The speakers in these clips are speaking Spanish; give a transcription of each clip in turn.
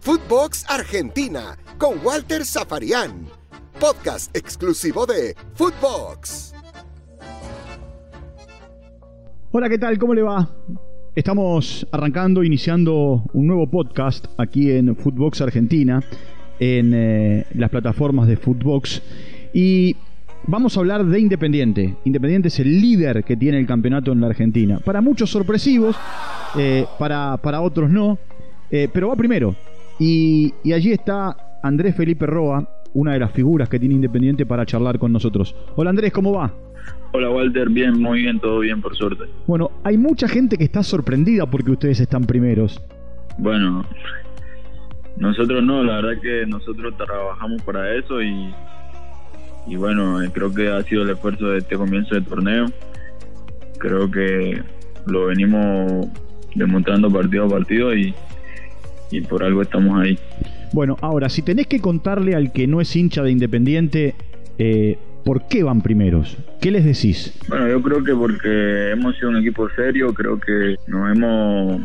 Footbox Argentina con Walter Zafarian, podcast exclusivo de Footbox. Hola, ¿qué tal? ¿Cómo le va? Estamos arrancando, iniciando un nuevo podcast aquí en Footbox Argentina, en eh, las plataformas de Footbox. Y vamos a hablar de Independiente. Independiente es el líder que tiene el campeonato en la Argentina. Para muchos sorpresivos, eh, para, para otros no, eh, pero va primero. Y, y allí está Andrés Felipe Roa, una de las figuras que tiene Independiente para charlar con nosotros. Hola Andrés, ¿cómo va? Hola Walter, bien, muy bien, todo bien por suerte. Bueno, hay mucha gente que está sorprendida porque ustedes están primeros. Bueno, nosotros no, la verdad que nosotros trabajamos para eso y, y bueno, eh, creo que ha sido el esfuerzo de este comienzo de torneo. Creo que lo venimos demostrando partido a partido y, y por algo estamos ahí. Bueno, ahora, si tenés que contarle al que no es hincha de Independiente, eh, ¿por qué van primeros? ¿Qué les decís? Bueno, yo creo que porque hemos sido un equipo serio, creo que nos hemos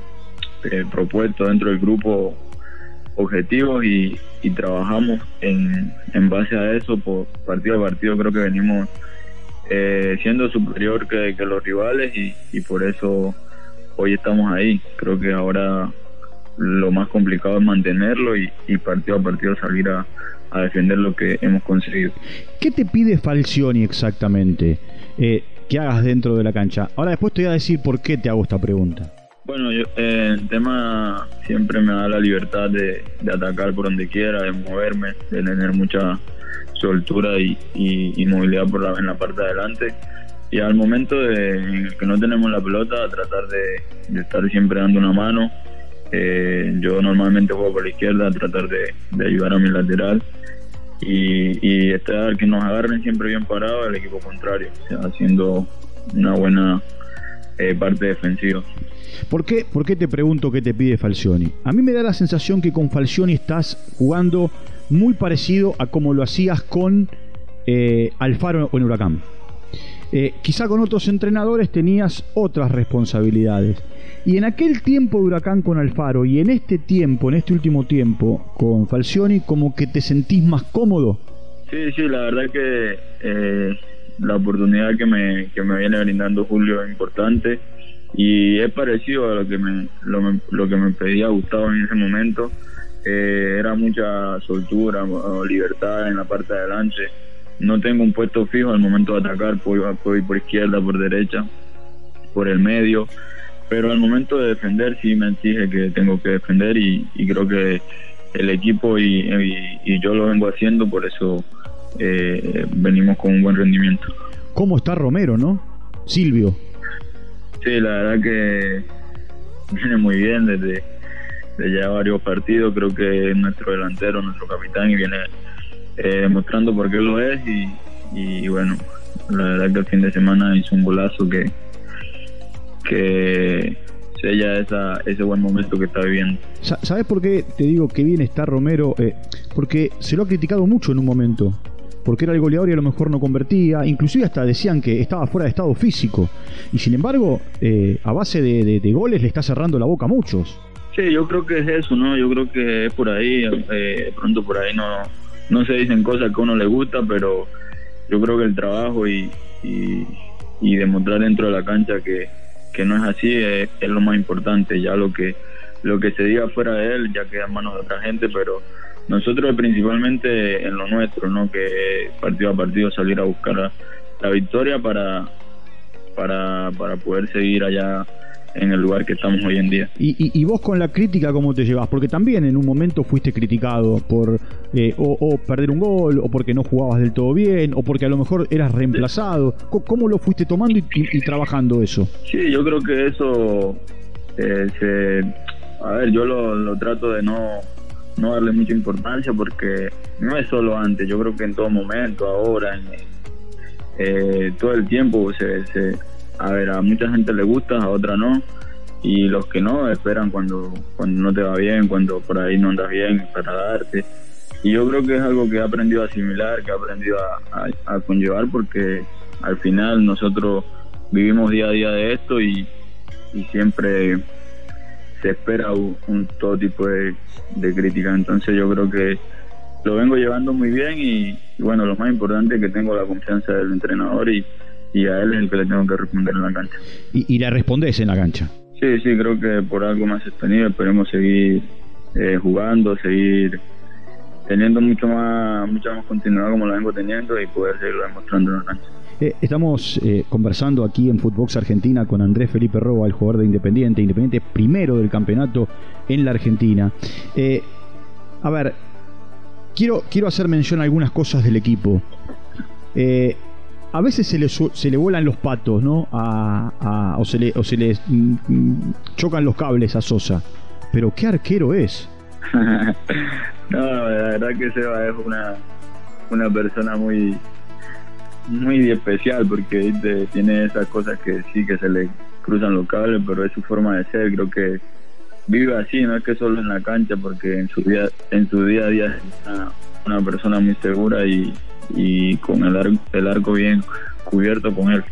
eh, propuesto dentro del grupo objetivos y, y trabajamos en, en, base a eso por partido a partido creo que venimos eh, siendo superior que, los rivales y, por eso hoy estamos ahí. Creo que ahora lo más complicado es mantenerlo y, y partido a partido salir a, a, defender lo que hemos conseguido. ¿qué te pide Falcioni exactamente eh, que hagas dentro de la cancha? ahora después te voy a decir por qué te hago esta pregunta bueno, yo, eh, el tema siempre me da la libertad de, atacar por donde quiera, de moverme, de tener mucha soltura y, movilidad por la, en la parte de adelante. Y al momento de, el que no tenemos la pelota, tratar de, estar siempre dando una mano. Eh, yo normalmente juego por la izquierda, tratar de, ayudar a mi lateral y, y estar que nos agarren siempre bien parados al equipo contrario, o sea, haciendo una buena eh, parte defensiva. ¿Por qué, ¿Por qué te pregunto qué te pide Falcioni? A mí me da la sensación que con Falcioni estás jugando muy parecido a como lo hacías con eh, Alfaro o en Huracán. Eh, quizá con otros entrenadores tenías otras responsabilidades. Y en aquel tiempo de Huracán con Alfaro y en este tiempo, en este último tiempo con Falcioni, como que te sentís más cómodo. Sí, sí, la verdad que eh, la oportunidad que me, que me viene brindando Julio es importante y es parecido a lo que me lo, lo que me pedía Gustavo en ese momento. Eh, era mucha soltura libertad en la parte de adelante. No tengo un puesto fijo al momento de atacar puedo, puedo ir por izquierda por derecha por el medio pero al momento de defender sí me exige que tengo que defender y, creo que el equipo y, yo lo vengo haciendo por eso eh, venimos con un buen rendimiento cómo está Romero no Silvio Sí, la verdad que viene muy bien desde, desde ya varios partidos. Creo que es nuestro delantero, nuestro capitán, y viene eh, demostrando por qué lo es. Y, y, bueno, la verdad que el fin de semana hizo un golazo que, que sella esa, ese buen momento que está viviendo. ¿Sabes por qué te digo que bien está Romero? Eh, porque se lo ha criticado mucho en un momento porque era el goleador y a lo mejor no convertía, inclusive hasta decían que estaba fuera de estado físico, y sin embargo, eh, a base de, goles le está cerrando la boca a muchos. Sí, yo creo que es eso, ¿no? Yo creo que es por ahí, eh, pronto por ahí no, no se dicen cosas que a uno le gusta, pero yo creo que el trabajo y, y, y demostrar dentro de la cancha que, que no es así es, es, lo más importante, ya lo que, lo que se diga fuera de él ya queda en manos de otra gente, pero nosotros principalmente en lo nuestro, ¿no? Que partido a partido salir a buscar la, la victoria para, para, para poder seguir allá en el lugar que estamos hoy en día. ¿Y, y, y vos con la crítica cómo te llevas? Porque también en un momento fuiste criticado por eh, o, o, perder un gol, o porque no jugabas del todo bien, o porque a lo mejor eras reemplazado. ¿Cómo lo fuiste tomando y, y trabajando eso? Sí, yo creo que eso eh, se... A ver, yo lo, lo trato de no no darle mucha importancia porque no es solo antes, yo creo que en todo momento, ahora, en, eh, todo el tiempo, se, se, a ver, a mucha gente le gusta, a otra no, y los que no esperan cuando, cuando no te va bien, cuando por ahí no andas bien para darte. Y yo creo que es algo que he aprendido a asimilar, que he aprendido a, a, a conllevar porque al final nosotros vivimos día a día de esto y, y siempre se espera un, todo tipo de, crítica. Entonces yo creo que lo vengo llevando muy bien y, bueno, lo más importante es que tengo la confianza del entrenador y, a él es el que le tengo que responder en la cancha. ¿Y, y le respondes en la cancha? Sí, sí, creo que por algo más sostenido esperemos seguir eh, jugando, seguir teniendo mucho más mucha más continuidad como la vengo teniendo y poder seguirlo demostrando en la cancha. Eh, estamos eh, conversando aquí en Footbox Argentina con Andrés Felipe Roa, el jugador de Independiente, Independiente primero del campeonato en la Argentina. Eh, a ver, quiero, quiero hacer mención a algunas cosas del equipo. a veces se le, se le vuelan los patos, ¿no? o se le, o se le mm, chocan los cables a Sosa. Pero qué arquero es. no, la verdad que Seba es una, una persona muy muy especial porque tiene esas cosas que sí que se le cruzan los cables, pero es su forma de ser, creo que vive así, no es que solo en la cancha, porque en su día, en su día a día es una, persona muy segura y, y con el, arco, el arco bien cubierto con él.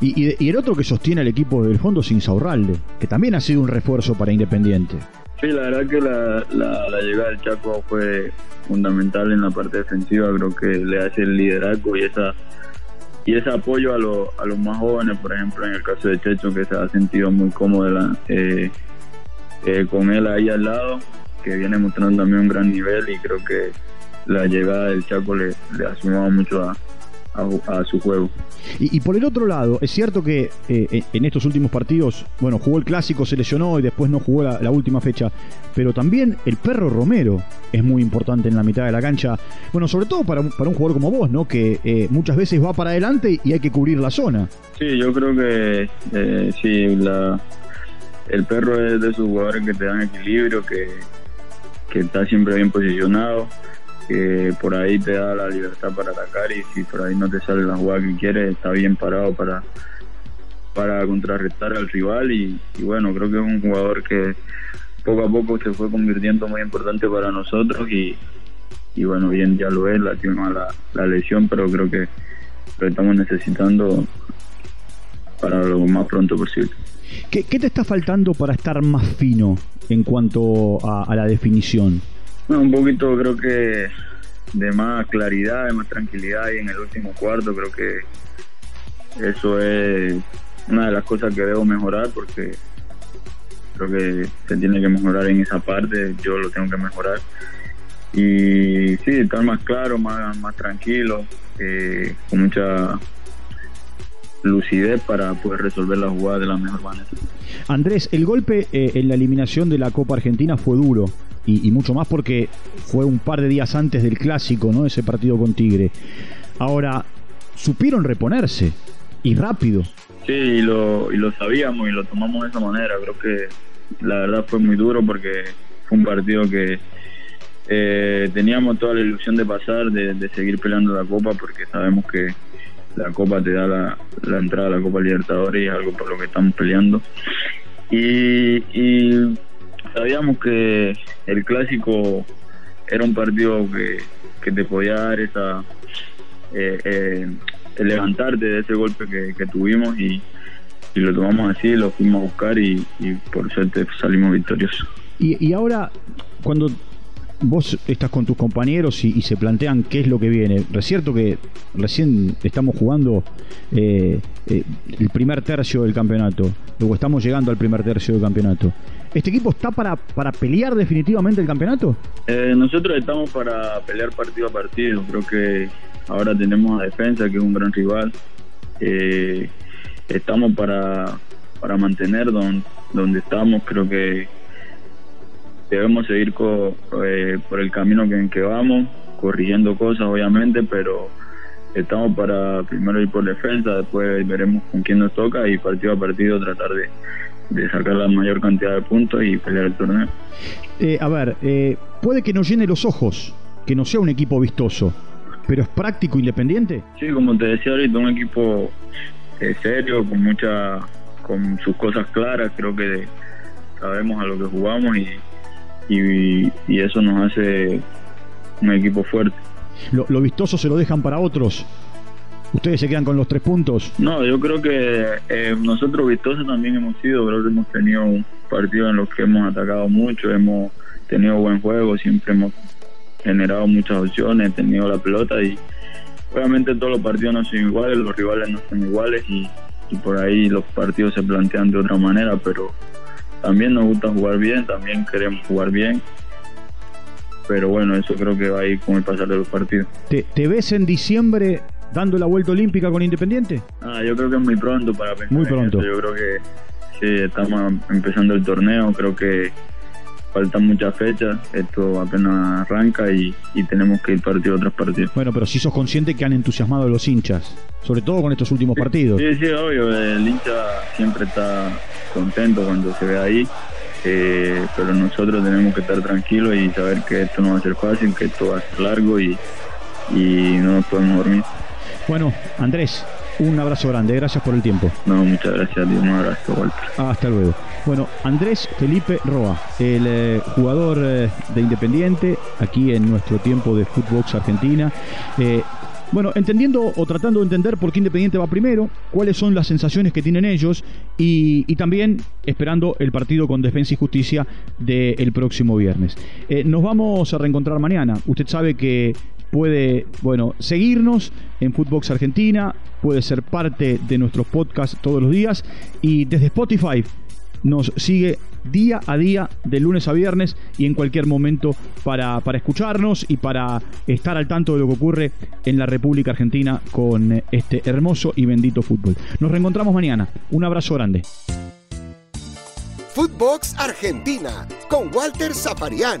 Y, el otro que sostiene al equipo del fondo es Insaurralde, que también ha sido un refuerzo para Independiente. Sí, la verdad que la, la, llegada del Chaco fue fundamental en la parte defensiva, creo que le hace el liderazgo y esa y ese apoyo a, a los más jóvenes, por ejemplo, en el caso de Checho, que se ha sentido muy cómodo eh, eh, con él ahí al lado, que viene mostrando también un gran nivel y creo que la llegada del Chaco le, le ha sumado mucho a, a, su juego. Y, por el otro lado, es cierto que eh, en estos últimos partidos, bueno, jugó el clásico, se lesionó y después no jugó la, última fecha, pero también el perro Romero es muy importante en la mitad de la cancha, bueno, sobre todo para un, para un jugador como vos, ¿no? Que eh, muchas veces va para adelante y hay que cubrir la zona. Sí, yo creo que eh, sí, la, el perro es de esos jugadores que te dan equilibrio, que, que está siempre bien posicionado que por ahí te da la libertad para atacar y si por ahí no te sale la jugada que quieres, está bien parado para, para contrarrestar al rival y, bueno, creo que es un jugador que poco a poco se fue convirtiendo muy importante para nosotros y, bueno, bien ya lo es, la, la lesión, pero creo que lo estamos necesitando para lo más pronto posible. ¿Qué, te está faltando para estar más fino en cuanto a la definición? Un poquito creo que de más claridad, de más tranquilidad y en el último cuarto creo que eso es una de las cosas que debo mejorar porque creo que se tiene que mejorar en esa parte, yo lo tengo que mejorar. Y sí, estar más claro, más, más tranquilo, eh, con mucha lucidez para poder resolver la jugada de la mejor manera. Andrés, el golpe eh, en la eliminación de la Copa Argentina fue duro y, mucho más porque fue un par de días antes del clásico, ¿no? Ese partido con Tigre. Ahora, supieron reponerse y rápido. Sí, y lo, y lo sabíamos y lo tomamos de esa manera. Creo que la verdad fue muy duro porque fue un partido que eh, teníamos toda la ilusión de pasar, de, seguir peleando la Copa porque sabemos que la Copa te da la, la entrada a la Copa Libertadores y es algo por lo que estamos peleando. Y sabíamos que el clásico era un partido que, te podía dar esa eh, eh, levantarte de ese golpe que, tuvimos y, lo tomamos así, lo fuimos a buscar y, por suerte salimos victoriosos. Y, y ahora, cuando vos estás con tus compañeros y, se plantean qué es lo que viene. Es cierto que recién estamos jugando eh, eh, el primer tercio del campeonato, luego estamos llegando al primer tercio del campeonato. ¿Este equipo está para, para pelear definitivamente el campeonato? Eh, nosotros estamos para pelear partido a partido. Creo que ahora tenemos a Defensa, que es un gran rival. estamos para, para mantener donde, donde estamos. Creo que debemos seguir eh, por el camino que, en que vamos, corrigiendo cosas obviamente, pero estamos para primero ir por defensa, después veremos con quién nos toca y partido a partido tratar de, sacar la mayor cantidad de puntos y pelear el torneo. Eh, a ver, eh, puede que nos llene los ojos, que no sea un equipo vistoso, pero es práctico, independiente. Sí, como te decía ahorita, un equipo serio, con mucha, con sus cosas claras, creo que sabemos a lo que jugamos y, y, eso nos hace un equipo fuerte. Lo, vistoso se lo dejan para otros. ¿Ustedes se quedan con los tres puntos? No, yo creo que eh, nosotros vistosos también hemos sido, creo que hemos tenido un partido en los que hemos atacado mucho, hemos tenido buen juego, siempre hemos generado muchas opciones, tenido la pelota y obviamente todos los partidos no son iguales, los rivales no son iguales y, y por ahí los partidos se plantean de otra manera, pero también nos gusta jugar bien, también queremos jugar bien pero bueno, eso creo que va a ir con el pasar de los partidos. ¿Te, te ves en diciembre dando la vuelta olímpica con Independiente? Ah, yo creo que es muy pronto para pensar. Muy pronto. Yo creo que sí, estamos empezando el torneo, creo que faltan muchas fechas, esto apenas arranca y, y, tenemos que ir partido tras partido. Bueno, pero si sos consciente que han entusiasmado a los hinchas, sobre todo con estos últimos sí, partidos. Sí, sí, obvio, el hincha siempre está contento cuando se ve ahí, eh, pero nosotros tenemos que estar tranquilos y saber que esto no va a ser fácil, que esto va a ser largo y, y no nos podemos dormir. Bueno, Andrés, un abrazo grande, gracias por el tiempo. No, muchas gracias, Dios, un abrazo, Walter. Hasta luego. Bueno, Andrés Felipe Roa, el eh, jugador eh, de Independiente, aquí en nuestro tiempo de Footbox Argentina. Eh, bueno, entendiendo o tratando de entender por qué Independiente va primero, cuáles son las sensaciones que tienen ellos y, y también esperando el partido con Defensa y Justicia del próximo viernes. Eh, nos vamos a reencontrar mañana. Usted sabe que puede, bueno, seguirnos en Footbox Argentina, puede ser parte de nuestros podcasts todos los días y desde Spotify nos sigue día a día, de lunes a viernes y en cualquier momento para, para, escucharnos y para estar al tanto de lo que ocurre en la República Argentina con este hermoso y bendito fútbol. Nos reencontramos mañana. Un abrazo grande. Footbox Argentina con Walter Zafarian,